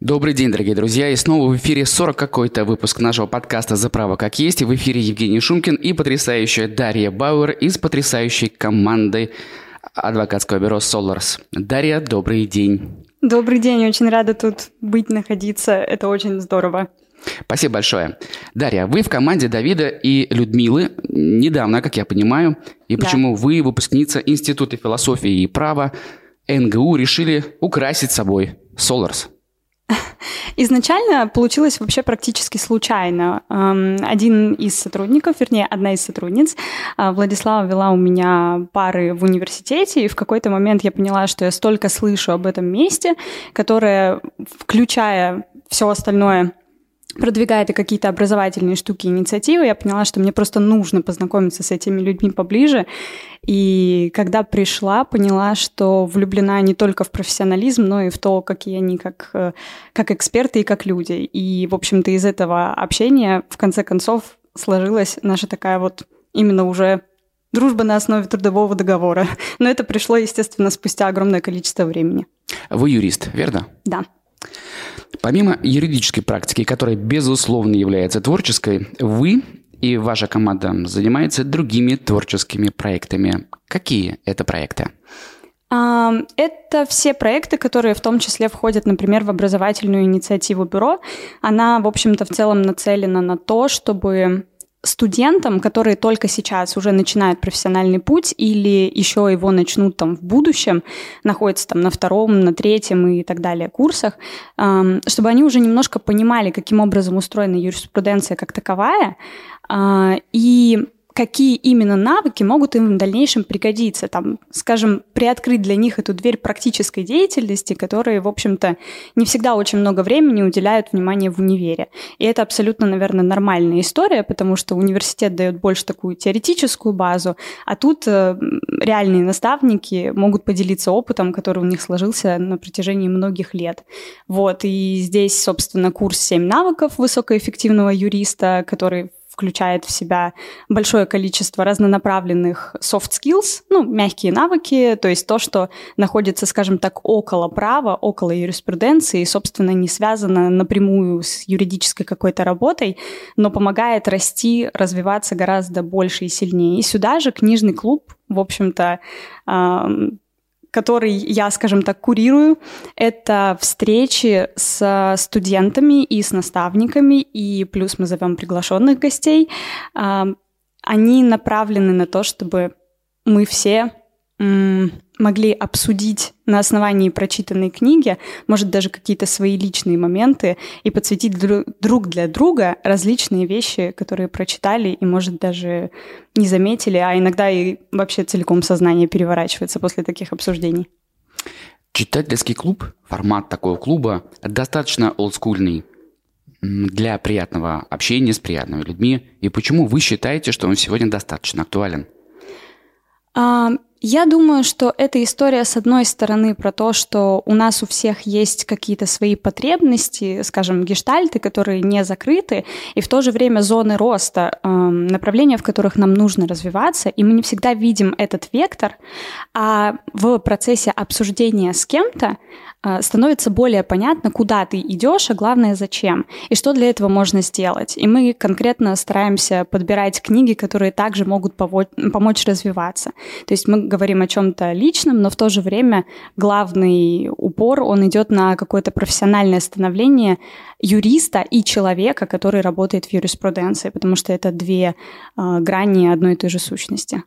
Добрый день, дорогие друзья, и снова в эфире 40 какой-то выпуск нашего подкаста «За право как есть». И в эфире Евгений Шумкин и потрясающая Дарья Бауэр из потрясающей команды адвокатского бюро «Соларс». Дарья, добрый день. Добрый день, очень рада тут быть, находиться, это очень здорово. Спасибо большое. Дарья, вы в команде Давида и Людмилы недавно, как я понимаю, и да. почему вы, выпускница Института философии и права НГУ, решили украсить собой Соларс? Изначально получилось вообще практически случайно. Один из сотрудников, вернее, одна из сотрудниц, а, Владислава вела у меня пары в университете, и в какой-то момент я поняла, что я столько слышу об этом месте, которое, включая все остальное, продвигает и какие-то образовательные штуки, инициативы, я поняла, что мне просто нужно познакомиться с этими людьми поближе. И когда пришла, поняла, что влюблена не только в профессионализм, но и в то, какие они как, э, как эксперты и как люди. И, в общем-то, из этого общения, в конце концов, сложилась наша такая вот именно уже дружба на основе трудового договора. Но это пришло, естественно, спустя огромное количество времени. Вы юрист, верно? Да. Помимо юридической практики, которая, безусловно, является творческой, вы и ваша команда занимается другими творческими проектами. Какие это проекты? Это все проекты, которые в том числе входят, например, в образовательную инициативу бюро. Она, в общем-то, в целом нацелена на то, чтобы студентам, которые только сейчас уже начинают профессиональный путь или еще его начнут там в будущем, находятся там на втором, на третьем и так далее курсах, чтобы они уже немножко понимали, каким образом устроена юриспруденция как таковая, а, и какие именно навыки могут им в дальнейшем пригодиться. Там, скажем, приоткрыть для них эту дверь практической деятельности, которые, в общем-то, не всегда очень много времени уделяют внимание в универе. И это абсолютно, наверное, нормальная история, потому что университет дает больше такую теоретическую базу, а тут э, реальные наставники могут поделиться опытом, который у них сложился на протяжении многих лет. Вот, и здесь, собственно, курс «7 навыков высокоэффективного юриста», который включает в себя большое количество разнонаправленных soft skills, ну, мягкие навыки, то есть то, что находится, скажем так, около права, около юриспруденции, и, собственно, не связано напрямую с юридической какой-то работой, но помогает расти, развиваться гораздо больше и сильнее. И сюда же книжный клуб, в общем-то, который я, скажем так, курирую, это встречи с студентами и с наставниками, и плюс мы зовем приглашенных гостей. Они направлены на то, чтобы мы все могли обсудить на основании прочитанной книги, может, даже какие-то свои личные моменты и подсветить друг для друга различные вещи, которые прочитали и, может, даже не заметили, а иногда и вообще целиком сознание переворачивается после таких обсуждений. Читательский клуб, формат такого клуба достаточно олдскульный для приятного общения с приятными людьми. И почему вы считаете, что он сегодня достаточно актуален? А, я думаю, что эта история, с одной стороны, про то, что у нас у всех есть какие-то свои потребности, скажем, гештальты, которые не закрыты, и в то же время зоны роста, эм, направления, в которых нам нужно развиваться, и мы не всегда видим этот вектор, а в процессе обсуждения с кем-то становится более понятно, куда ты идешь, а главное, зачем, и что для этого можно сделать. И мы конкретно стараемся подбирать книги, которые также могут помочь развиваться. То есть мы говорим о чем-то личном, но в то же время главный упор, он идет на какое-то профессиональное становление юриста и человека, который работает в юриспруденции, потому что это две э, грани одной и той же сущности.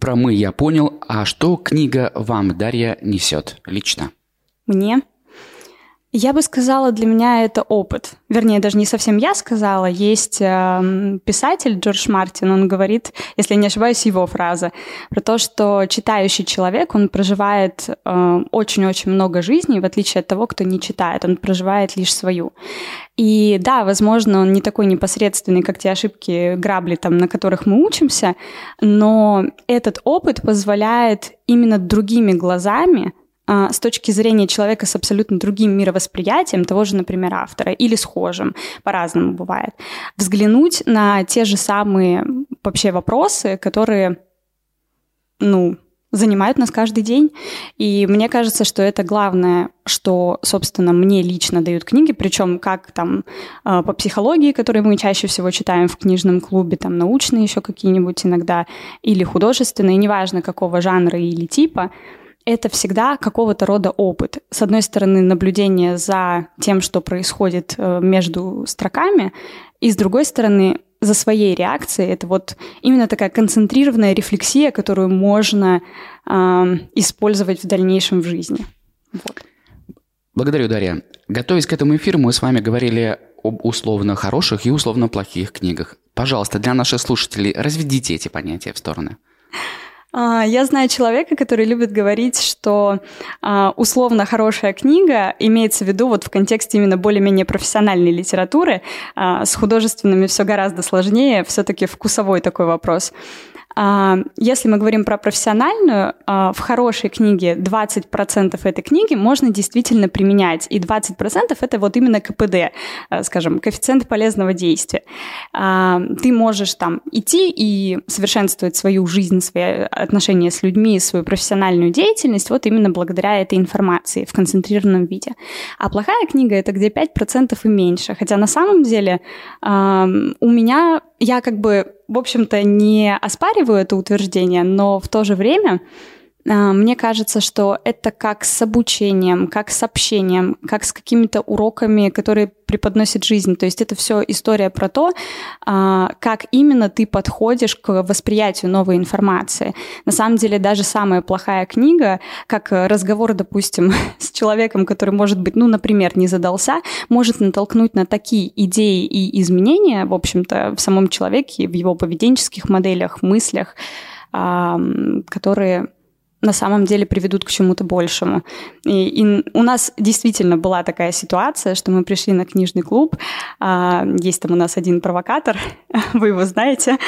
Про мы я понял. А что книга вам, Дарья, несет лично? Мне. Я бы сказала, для меня это опыт. Вернее, даже не совсем я сказала. Есть э, писатель Джордж Мартин, он говорит, если не ошибаюсь, его фраза, про то, что читающий человек, он проживает э, очень-очень много жизней, в отличие от того, кто не читает. Он проживает лишь свою. И да, возможно, он не такой непосредственный, как те ошибки, грабли, там, на которых мы учимся, но этот опыт позволяет именно другими глазами с точки зрения человека с абсолютно другим мировосприятием, того же, например, автора, или схожим, по-разному бывает, взглянуть на те же самые вообще вопросы, которые, ну, занимают нас каждый день. И мне кажется, что это главное, что, собственно, мне лично дают книги, причем как там э, по психологии, которые мы чаще всего читаем в книжном клубе, там научные еще какие-нибудь иногда, или художественные, неважно какого жанра или типа, это всегда какого-то рода опыт. С одной стороны, наблюдение за тем, что происходит э, между строками, и с другой стороны, за своей реакцией. Это вот именно такая концентрированная рефлексия, которую можно э, использовать в дальнейшем в жизни. Вот. Благодарю, Дарья. Готовясь к этому эфиру, мы с вами говорили об условно хороших и условно плохих книгах. Пожалуйста, для наших слушателей разведите эти понятия в стороны. А, я знаю человека, который любит говорить, что а, условно хорошая книга имеется в виду вот в контексте именно более-менее профессиональной литературы. А, с художественными все гораздо сложнее, все-таки вкусовой такой вопрос. А, если мы говорим про профессиональную, а, в хорошей книге 20% этой книги можно действительно применять, и 20% это вот именно КПД, а, скажем, коэффициент полезного действия. Ты можешь там идти и совершенствовать свою жизнь, свои отношения с людьми, свою профессиональную деятельность вот именно благодаря этой информации в концентрированном виде. А плохая книга — это где 5% и меньше. Хотя на самом деле у меня я как бы, в общем-то, не оспариваю это утверждение, но в то же время мне кажется, что это как с обучением, как с общением, как с какими-то уроками, которые преподносит жизнь. То есть это все история про то, а, как именно ты подходишь к восприятию новой информации. На самом деле даже самая плохая книга, как разговор, допустим, с человеком, который, может быть, ну, например, не задался, может натолкнуть на такие идеи и изменения, в общем-то, в самом человеке, в его поведенческих моделях, мыслях, которые на самом деле приведут к чему-то большему. И, и у нас действительно была такая ситуация, что мы пришли на книжный клуб, а, есть там у нас один провокатор, вы его знаете,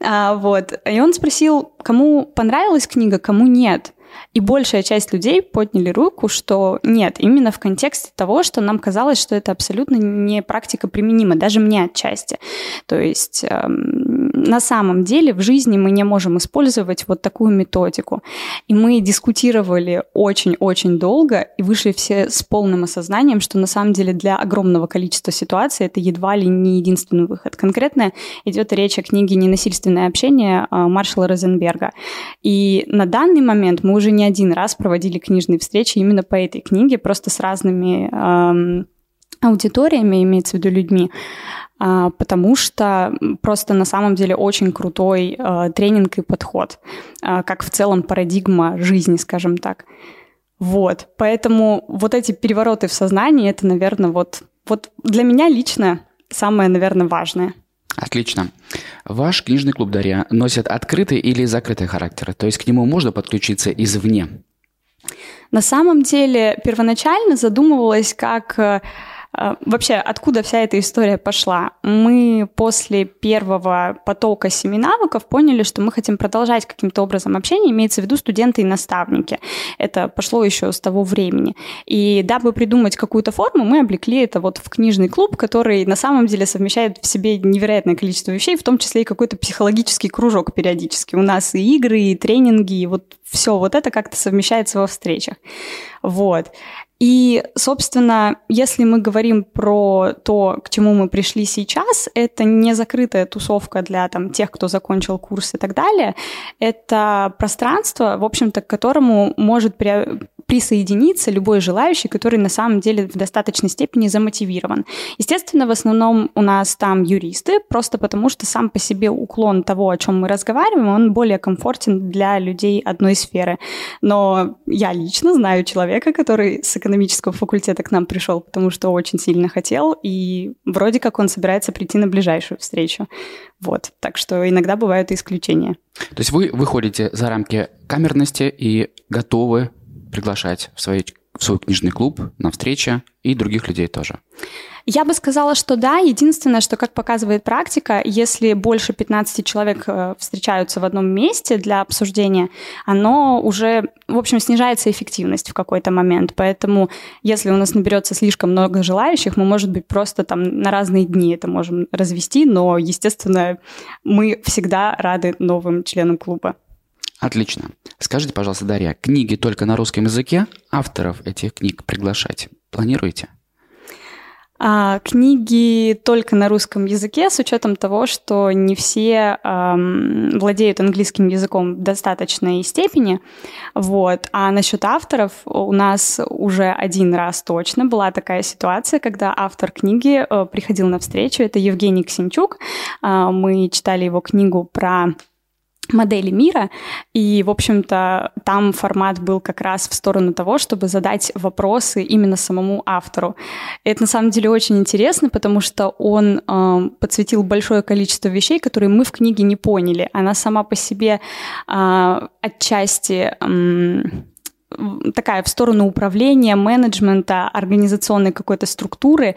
а, вот, и он спросил, кому понравилась книга, кому нет. И большая часть людей подняли руку, что нет, именно в контексте того, что нам казалось, что это абсолютно не практика применима, даже мне отчасти. То есть эм, на самом деле в жизни мы не можем использовать вот такую методику. И мы дискутировали очень-очень долго и вышли все с полным осознанием, что на самом деле для огромного количества ситуаций это едва ли не единственный выход. Конкретно идет речь о книге «Ненасильственное общение» э, Маршала Розенберга. И на данный момент мы уже не один раз проводили книжные встречи именно по этой книге, просто с разными эм, аудиториями, имеется в виду людьми, э, потому что просто на самом деле очень крутой э, тренинг и подход, э, как в целом парадигма жизни, скажем так. Вот, поэтому вот эти перевороты в сознании, это, наверное, вот, вот для меня лично самое, наверное, важное. Отлично. Ваш книжный клуб «Дарья» носит открытый или закрытый характер? То есть к нему можно подключиться извне? На самом деле первоначально задумывалась как э, вообще, откуда вся эта история пошла? Мы после первого потока семинавыков поняли, что мы хотим продолжать каким-то образом общение, имеется в виду студенты и наставники. Это пошло еще с того времени. И дабы придумать какую-то форму, мы облекли это вот в книжный клуб, который на самом деле совмещает в себе невероятное количество вещей, в том числе и какой-то психологический кружок периодически. У нас и игры, и тренинги, и вот все вот это как-то совмещается во встречах. Вот. И, собственно, если мы говорим про то, к чему мы пришли сейчас, это не закрытая тусовка для там, тех, кто закончил курс и так далее. Это пространство, в общем-то, к которому может присоединиться любой желающий, который на самом деле в достаточной степени замотивирован. Естественно, в основном у нас там юристы, просто потому что сам по себе уклон того, о чем мы разговариваем, он более комфортен для людей одной сферы. Но я лично знаю человека, который с экономического факультета к нам пришел, потому что очень сильно хотел, и вроде как он собирается прийти на ближайшую встречу. Вот, так что иногда бывают исключения. То есть вы выходите за рамки камерности и готовы приглашать в, свой, в свой книжный клуб на встречи и других людей тоже. Я бы сказала, что да. Единственное, что, как показывает практика, если больше 15 человек э, встречаются в одном месте для обсуждения, оно уже, в общем, снижается эффективность в какой-то момент. Поэтому, если у нас наберется слишком много желающих, мы, может быть, просто там на разные дни это можем развести, но, естественно, мы всегда рады новым членам клуба. Отлично. Скажите, пожалуйста, Дарья, книги только на русском языке? Авторов этих книг приглашать планируете? А, книги только на русском языке, с учетом того, что не все эм, владеют английским языком в достаточной степени. Вот. А насчет авторов у нас уже один раз точно была такая ситуация, когда автор книги э, приходил на встречу. Это Евгений Ксенчук. Э, мы читали его книгу про модели мира. И, в общем-то, там формат был как раз в сторону того, чтобы задать вопросы именно самому автору. Это на самом деле очень интересно, потому что он э, подсветил большое количество вещей, которые мы в книге не поняли. Она сама по себе э, отчасти э, такая в сторону управления, менеджмента, организационной какой-то структуры.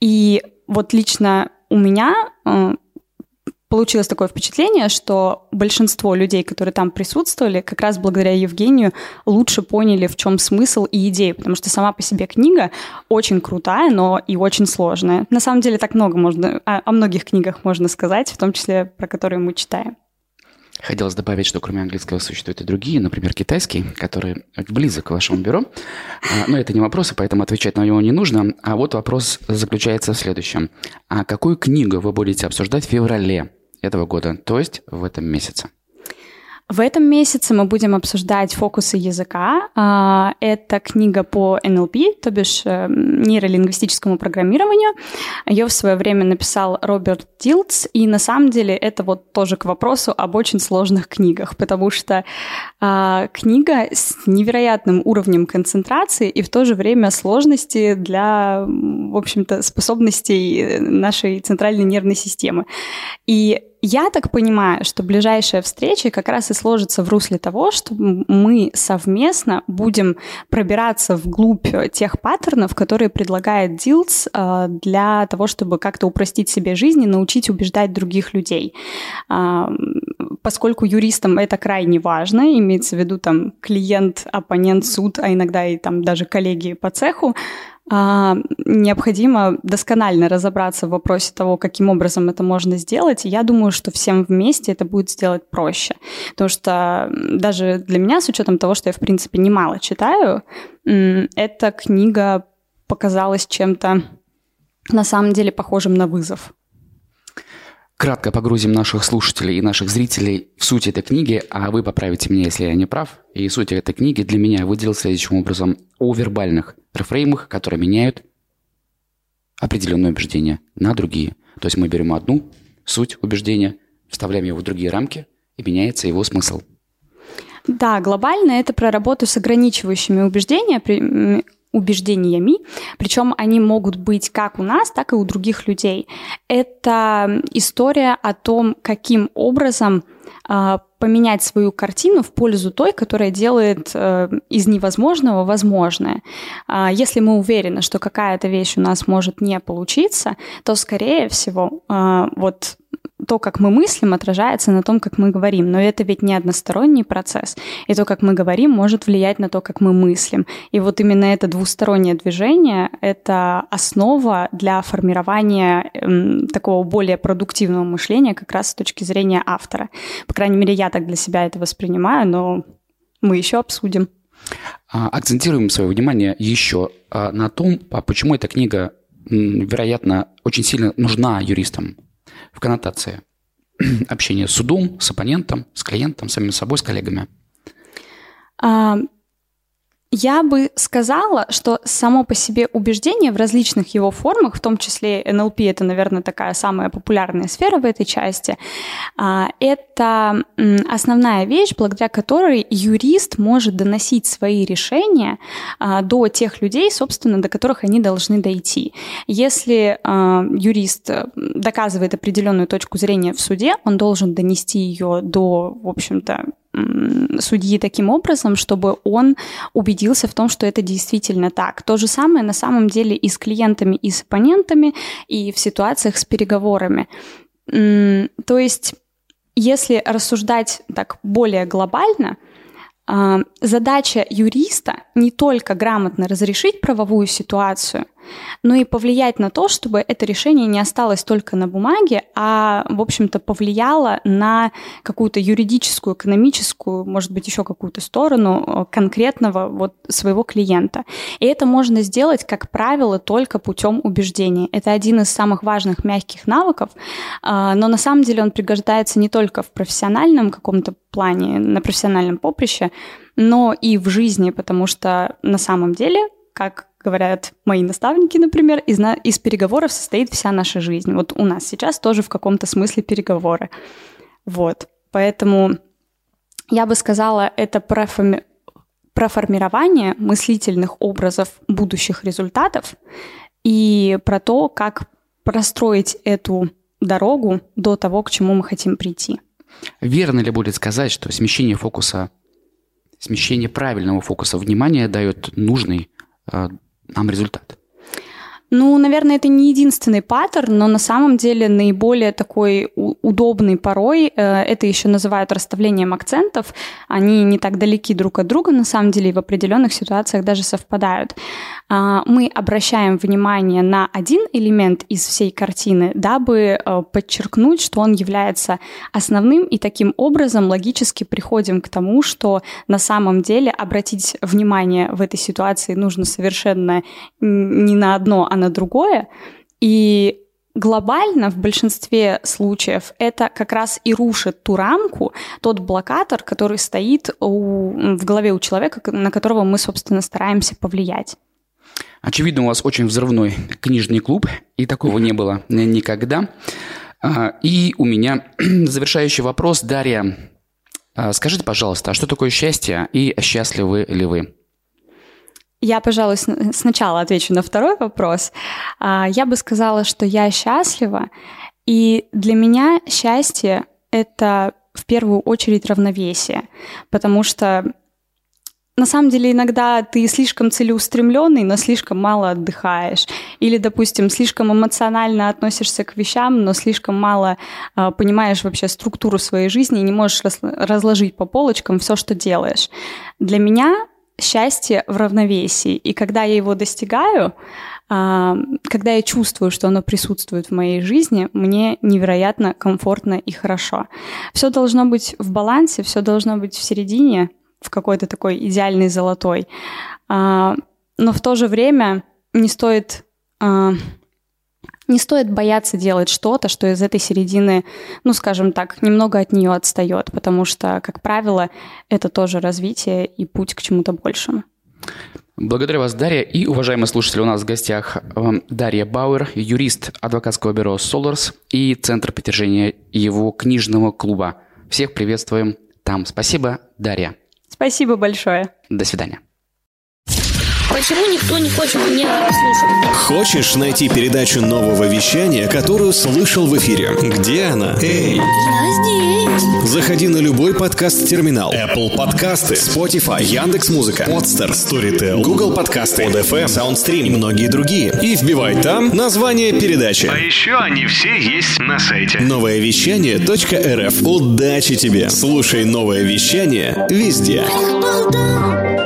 И вот лично у меня э, получилось такое впечатление, что большинство людей, которые там присутствовали, как раз благодаря Евгению лучше поняли, в чем смысл и идея, потому что сама по себе книга очень крутая, но и очень сложная. На самом деле так много можно, о, о многих книгах можно сказать, в том числе про которые мы читаем. Хотелось добавить, что кроме английского существуют и другие, например, китайский, который близок к вашему бюро. А, но это не вопрос, и поэтому отвечать на него не нужно. А вот вопрос заключается в следующем. А какую книгу вы будете обсуждать в феврале этого года, то есть в этом месяце. В этом месяце мы будем обсуждать фокусы языка. А, это книга по NLP, то бишь э, нейролингвистическому программированию. Ее в свое время написал Роберт Дилтс, и на самом деле это вот тоже к вопросу об очень сложных книгах, потому что а, книга с невероятным уровнем концентрации и в то же время сложности для, в общем-то, способностей нашей центральной нервной системы. И я так понимаю, что ближайшая встреча как раз и сложится в русле того, что мы совместно будем пробираться вглубь тех паттернов, которые предлагает Дилс э, для того, чтобы как-то упростить себе жизнь и научить убеждать других людей. А, поскольку юристам это крайне важно, имеется в виду там клиент, оппонент, суд, а иногда и там даже коллеги по цеху, необходимо досконально разобраться в вопросе того, каким образом это можно сделать. И я думаю, что всем вместе это будет сделать проще. Потому что даже для меня, с учетом того, что я, в принципе, немало читаю, эта книга показалась чем-то на самом деле похожим на вызов. Кратко погрузим наших слушателей и наших зрителей в суть этой книги, а вы поправите меня, если я не прав. И суть этой книги для меня выделил следующим образом о вербальных рефреймах, которые меняют определенные убеждения на другие. То есть мы берем одну суть убеждения, вставляем его в другие рамки, и меняется его смысл. Да, глобально это про работу с ограничивающими убеждениями, убеждениями, причем они могут быть как у нас, так и у других людей. Это история о том, каким образом э, поменять свою картину в пользу той, которая делает э, из невозможного возможное. Э, если мы уверены, что какая-то вещь у нас может не получиться, то, скорее всего, э, вот то, как мы мыслим, отражается на том, как мы говорим. Но это ведь не односторонний процесс. И то, как мы говорим, может влиять на то, как мы мыслим. И вот именно это двустороннее движение — это основа для формирования эм, такого более продуктивного мышления как раз с точки зрения автора. По крайней мере, я так для себя это воспринимаю, но мы еще обсудим. А, акцентируем свое внимание еще а, на том, а почему эта книга, вероятно, очень сильно нужна юристам в коннотации общения с судом, с оппонентом, с клиентом, с самим собой, с коллегами? А, я бы сказала, что само по себе убеждение в различных его формах, в том числе НЛП, это, наверное, такая самая популярная сфера в этой части, а, это основная вещь, благодаря которой юрист может доносить свои решения а, до тех людей, собственно, до которых они должны дойти. Если а, юрист доказывает определенную точку зрения в суде, он должен донести ее до, в общем-то, судьи таким образом, чтобы он убедился в том, что это действительно так. То же самое на самом деле и с клиентами, и с оппонентами, и в ситуациях с переговорами. То есть, если рассуждать так более глобально, а, задача юриста не только грамотно разрешить правовую ситуацию – но и повлиять на то, чтобы это решение не осталось только на бумаге, а, в общем-то, повлияло на какую-то юридическую, экономическую, может быть, еще какую-то сторону э, конкретного вот своего клиента. И это можно сделать, как правило, только путем убеждения. Это один из самых важных мягких навыков, а, но на самом деле он пригождается не только в профессиональном каком-то плане, на профессиональном поприще, но и в жизни, потому что на самом деле, как говорят мои наставники, например, из, на, из переговоров состоит вся наша жизнь. Вот у нас сейчас тоже в каком-то смысле переговоры. Вот. Поэтому я бы сказала, это про, форми... про формирование мыслительных образов будущих результатов и про то, как простроить эту дорогу до того, к чему мы хотим прийти. Верно ли будет сказать, что смещение фокуса, смещение правильного фокуса внимания дает нужный э, нам результат? Ну, наверное, это не единственный паттерн, но на самом деле наиболее такой удобный порой, э, это еще называют расставлением акцентов, они не так далеки друг от друга, на самом деле, и в определенных ситуациях даже совпадают. А, мы обращаем внимание на один элемент из всей картины, дабы э, подчеркнуть, что он является основным, и таким образом логически приходим к тому, что на самом деле обратить внимание в этой ситуации нужно совершенно не на одно, а на другое. И глобально в большинстве случаев это как раз и рушит ту рамку, тот блокатор, который стоит у, в голове у человека, на которого мы, собственно, стараемся повлиять. Очевидно, у вас очень взрывной книжный клуб, и такого не было никогда. А, и у меня завершающий вопрос. Дарья, а, скажите, пожалуйста, а что такое счастье и счастливы ли вы? Я, пожалуй, сначала отвечу на второй вопрос. А, я бы сказала, что я счастлива, и для меня счастье — это в первую очередь равновесие, потому что на самом деле иногда ты слишком целеустремленный, но слишком мало отдыхаешь. Или, допустим, слишком эмоционально относишься к вещам, но слишком мало э, понимаешь вообще структуру своей жизни и не можешь разложить по полочкам все, что делаешь. Для меня счастье в равновесии. И когда я его достигаю, э, когда я чувствую, что оно присутствует в моей жизни, мне невероятно комфортно и хорошо. Все должно быть в балансе, все должно быть в середине, в какой-то такой идеальный золотой. А, но в то же время не стоит а, не стоит бояться делать что-то, что из этой середины, ну, скажем так, немного от нее отстает, потому что, как правило, это тоже развитие и путь к чему-то большему. Благодарю вас, Дарья. И, уважаемые слушатели, у нас в гостях эм, Дарья Бауэр, юрист адвокатского бюро «Соларс» и Центр притяжения его книжного клуба. Всех приветствуем там. Спасибо, Дарья. Спасибо большое. До свидания. Почему никто не хочет меня слушать? Хочешь найти передачу нового вещания, которую слышал в эфире? Где она? Эй! Я здесь. Заходи на любой подкаст-терминал. Apple подкасты, Spotify, Яндекс Музыка, Podster, Storytel, Google подкасты, ODFM, SoundStream и многие другие. И вбивай там название передачи. А еще они все есть на сайте. Новое вещание .рф. Удачи тебе! Слушай новое вещание везде. Apple,